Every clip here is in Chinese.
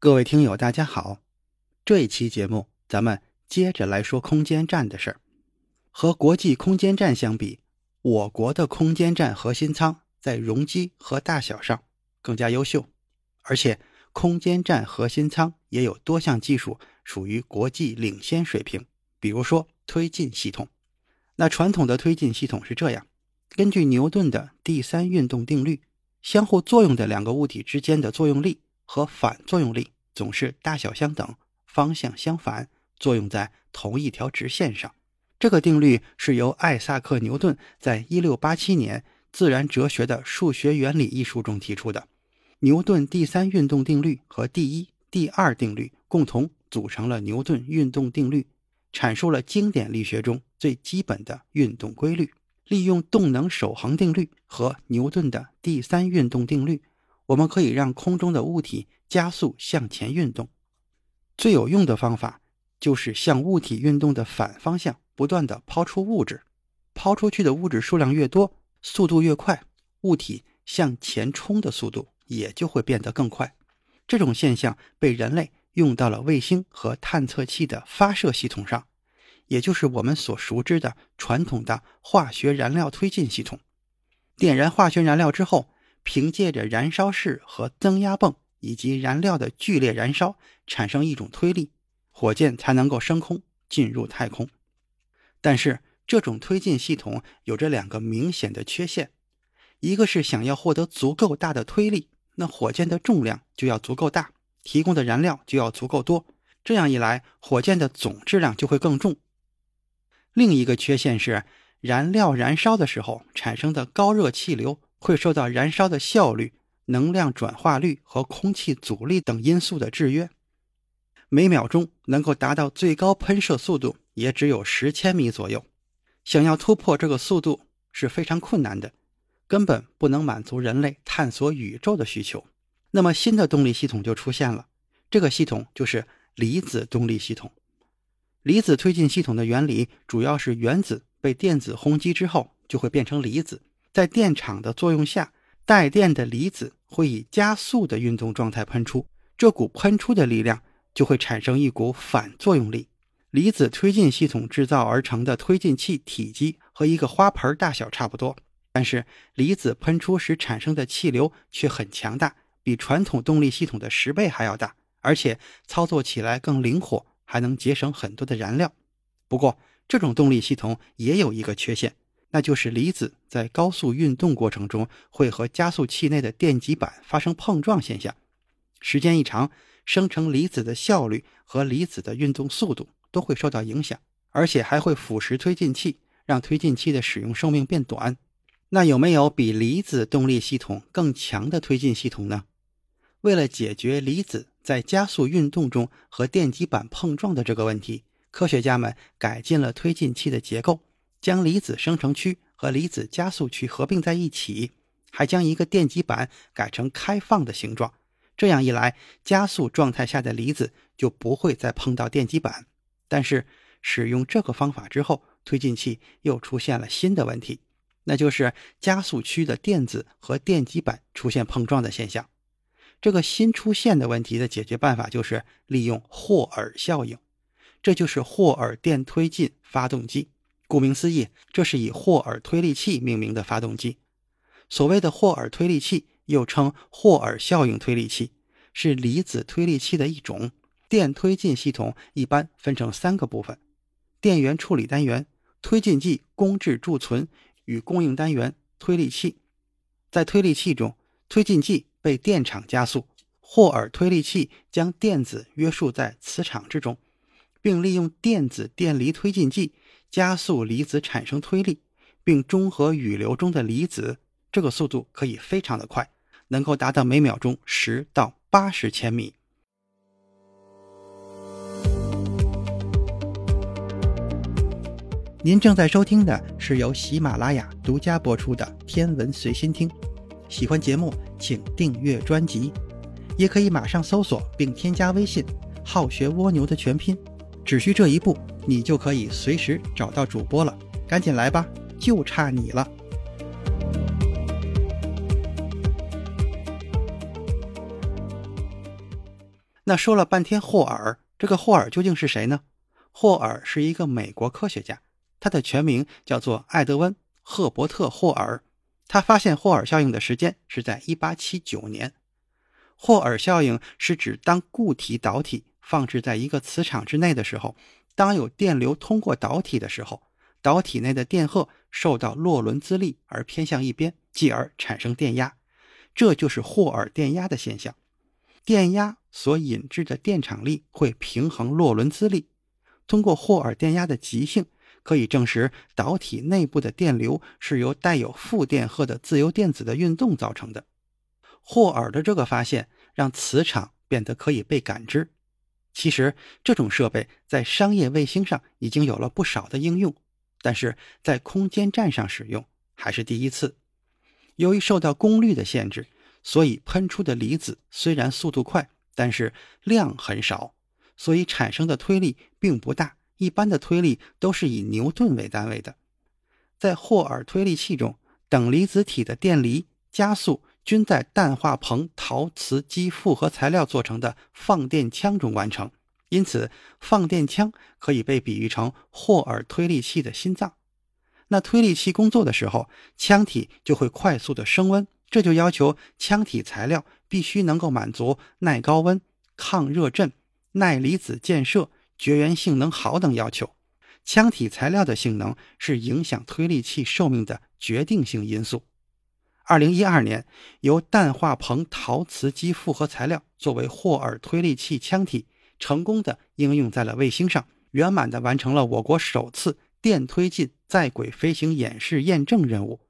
各位听友，大家好。这一期节目，咱们接着来说空间站的事儿。和国际空间站相比，我国的空间站核心舱在容积和大小上更加优秀，而且空间站核心舱也有多项技术属于国际领先水平。比如说推进系统。那传统的推进系统是这样：根据牛顿的第三运动定律，相互作用的两个物体之间的作用力和反作用力总是大小相等、方向相反，作用在同一条直线上。这个定律是由艾萨克·牛顿在1687年《自然哲学的数学原理》一书中提出的。牛顿第三运动定律和第一、第二定律共同组成了牛顿运动定律。阐述了经典力学中最基本的运动规律。利用动能守恒定律和牛顿的第三运动定律，我们可以让空中的物体加速向前运动。最有用的方法就是向物体运动的反方向不断的抛出物质。抛出去的物质数量越多，速度越快，物体向前冲的速度也就会变得更快。这种现象被人类。用到了卫星和探测器的发射系统上，也就是我们所熟知的传统的化学燃料推进系统。点燃化学燃料之后，凭借着燃烧室和增压泵以及燃料的剧烈燃烧，产生一种推力，火箭才能够升空进入太空。但是，这种推进系统有着两个明显的缺陷：一个是想要获得足够大的推力，那火箭的重量就要足够大。提供的燃料就要足够多，这样一来，火箭的总质量就会更重。另一个缺陷是，燃料燃烧的时候产生的高热气流会受到燃烧的效率、能量转化率和空气阻力等因素的制约。每秒钟能够达到最高喷射速度也只有十千米左右，想要突破这个速度是非常困难的，根本不能满足人类探索宇宙的需求。那么新的动力系统就出现了，这个系统就是离子动力系统。离子推进系统的原理主要是原子被电子轰击之后就会变成离子，在电场的作用下，带电的离子会以加速的运动状态喷出，这股喷出的力量就会产生一股反作用力。离子推进系统制造而成的推进器体积和一个花盆大小差不多，但是离子喷出时产生的气流却很强大。比传统动力系统的十倍还要大，而且操作起来更灵活，还能节省很多的燃料。不过，这种动力系统也有一个缺陷，那就是离子在高速运动过程中会和加速器内的电极板发生碰撞现象。时间一长，生成离子的效率和离子的运动速度都会受到影响，而且还会腐蚀推进器，让推进器的使用寿命变短。那有没有比离子动力系统更强的推进系统呢？为了解决离子在加速运动中和电极板碰撞的这个问题，科学家们改进了推进器的结构，将离子生成区和离子加速区合并在一起，还将一个电极板改成开放的形状。这样一来，加速状态下的离子就不会再碰到电极板。但是，使用这个方法之后，推进器又出现了新的问题，那就是加速区的电子和电极板出现碰撞的现象。这个新出现的问题的解决办法就是利用霍尔效应，这就是霍尔电推进发动机。顾名思义，这是以霍尔推力器命名的发动机。所谓的霍尔推力器，又称霍尔效应推力器，是离子推力器的一种。电推进系统一般分成三个部分：电源处理单元、推进剂供质贮存与供应单元、推力器。在推力器中，推进剂。被电场加速，霍尔推力器将电子约束在磁场之中，并利用电子电离推进剂加速离子产生推力，并中和雨流中的离子，这个速度可以非常的快，能够达到每秒钟十到八十千米。您正在收听的是由喜马拉雅独家播出的《天文随心听》，喜欢节目请订阅专辑，也可以马上搜索并添加微信“好学蜗牛”的全拼，只需这一步。你就可以随时找到主播了。赶紧来吧，就差你了。那说了半天霍尔，这个霍尔究竟是谁呢？霍尔是一个美国科学家。他的全名叫做艾德温·赫伯特·霍尔，他发现霍尔效应的时间是在1879年。霍尔效应是指当固体导体放置在一个磁场之内的时候，当有电流通过导体的时候，导体内的电荷受到洛伦兹力而偏向一边，继而产生电压，这就是霍尔电压的现象。电压所引致的电场力会平衡洛伦兹力。通过霍尔电压的极性。可以证实，导体内部的电流是由带有负电荷的自由电子的运动造成的。霍尔的这个发现让磁场变得可以被感知。其实，这种设备在商业卫星上已经有了不少的应用，但是在空间站上使用还是第一次。由于受到功率的限制，所以喷出的离子虽然速度快，但是量很少，所以产生的推力并不大。一般的推力都是以牛顿为单位的，在霍尔推力器中，等离子体的电离、加速均在氮化硼陶瓷基复合材料做成的放电腔中完成，因此放电腔可以被比喻成霍尔推力器的心脏。那推力器工作的时候，腔体就会快速的升温，这就要求腔体材料必须能够满足耐高温、抗热震、耐离子溅射。绝缘性能好等要求，腔体材料的性能是影响推力器寿命的决定性因素。二零一二年，由氮化硼陶瓷基复合材料作为霍尔推力器腔体，成功的应用在了卫星上，圆满的完成了我国首次电推进在轨飞行演示验证任务，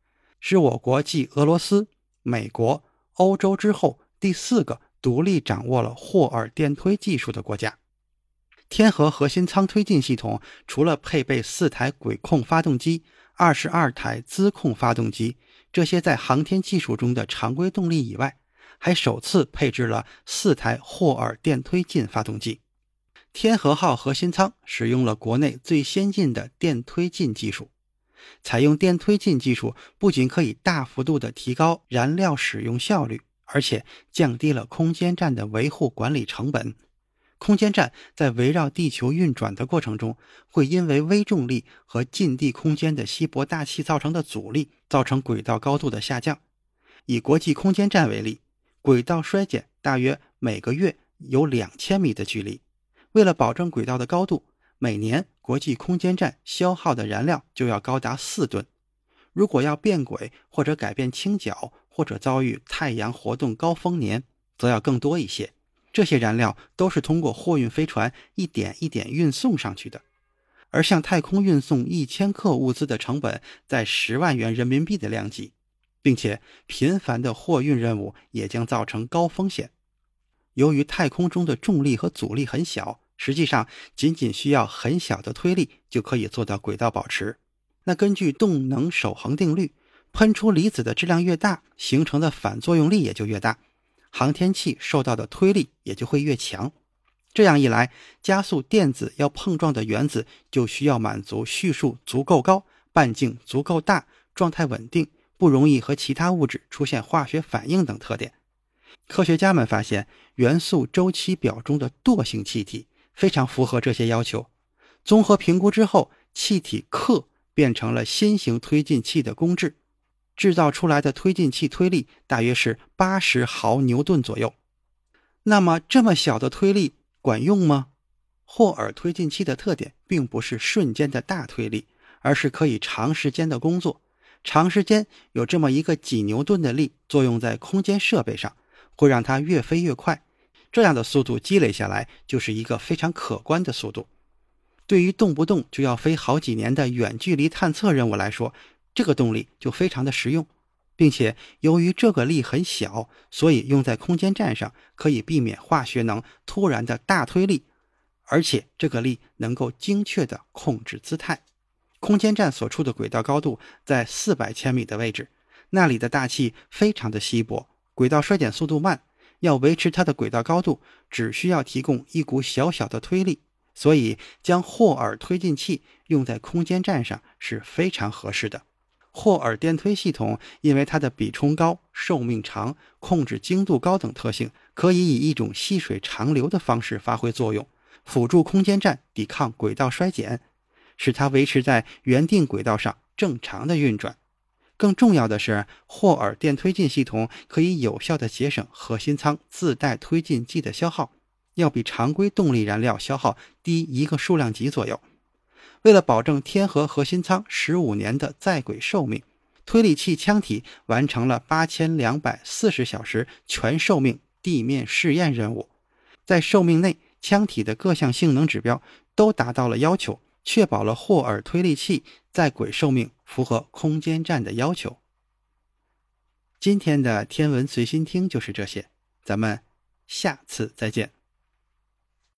是我国继俄罗斯、美国、欧洲之后第四个独立掌握了霍尔电推技术的国家。天河核心舱推进系统除了配备四台轨控发动机、二十二台资控发动机这些在航天技术中的常规动力以外，还首次配置了四台霍尔电推进发动机。天河号核心舱使用了国内最先进的电推进技术，采用电推进技术不仅可以大幅度的提高燃料使用效率，而且降低了空间站的维护管理成本。空间站在围绕地球运转的过程中，会因为微重力和近地空间的稀薄大气造成的阻力，造成轨道高度的下降。以国际空间站为例，轨道衰减大约每个月有两千米的距离。为了保证轨道的高度，每年国际空间站消耗的燃料就要高达四吨。如果要变轨或者改变倾角，或者遭遇太阳活动高峰年，则要更多一些。这些燃料都是通过货运飞船一点一点运送上去的，而向太空运送一千克物资的成本在十万元人民币的量级，并且频繁的货运任务也将造成高风险。由于太空中的重力和阻力很小，实际上仅仅需要很小的推力就可以做到轨道保持。那根据动能守恒定律，喷出离子的质量越大，形成的反作用力也就越大。航天器受到的推力也就会越强，这样一来，加速电子要碰撞的原子就需要满足序数足够高、半径足够大、状态稳定、不容易和其他物质出现化学反应等特点。科学家们发现，元素周期表中的惰性气体非常符合这些要求。综合评估之后，气体氪变成了新型推进器的公制。制造出来的推进器推力大约是八十毫牛顿左右。那么这么小的推力管用吗？霍尔推进器的特点并不是瞬间的大推力，而是可以长时间的工作。长时间有这么一个几牛顿的力作用在空间设备上，会让它越飞越快。这样的速度积累下来，就是一个非常可观的速度。对于动不动就要飞好几年的远距离探测任务来说，这个动力就非常的实用，并且由于这个力很小，所以用在空间站上可以避免化学能突然的大推力，而且这个力能够精确的控制姿态。空间站所处的轨道高度在四百千米的位置，那里的大气非常的稀薄，轨道衰减速度慢，要维持它的轨道高度，只需要提供一股小小的推力，所以将霍尔推进器用在空间站上是非常合适的。霍尔电推系统因为它的比冲高、寿命长、控制精度高等特性，可以以一种细水长流的方式发挥作用，辅助空间站抵抗轨道衰减，使它维持在原定轨道上正常的运转。更重要的是，霍尔电推进系统可以有效地节省核心舱自带推进剂的消耗，要比常规动力燃料消耗低一个数量级左右。为了保证天河核心舱十五年的在轨寿命，推力器腔体完成了八千两百四十小时全寿命地面试验任务。在寿命内，腔体的各项性能指标都达到了要求，确保了霍尔推力器在轨寿命符合空间站的要求。今天的天文随心听就是这些，咱们下次再见。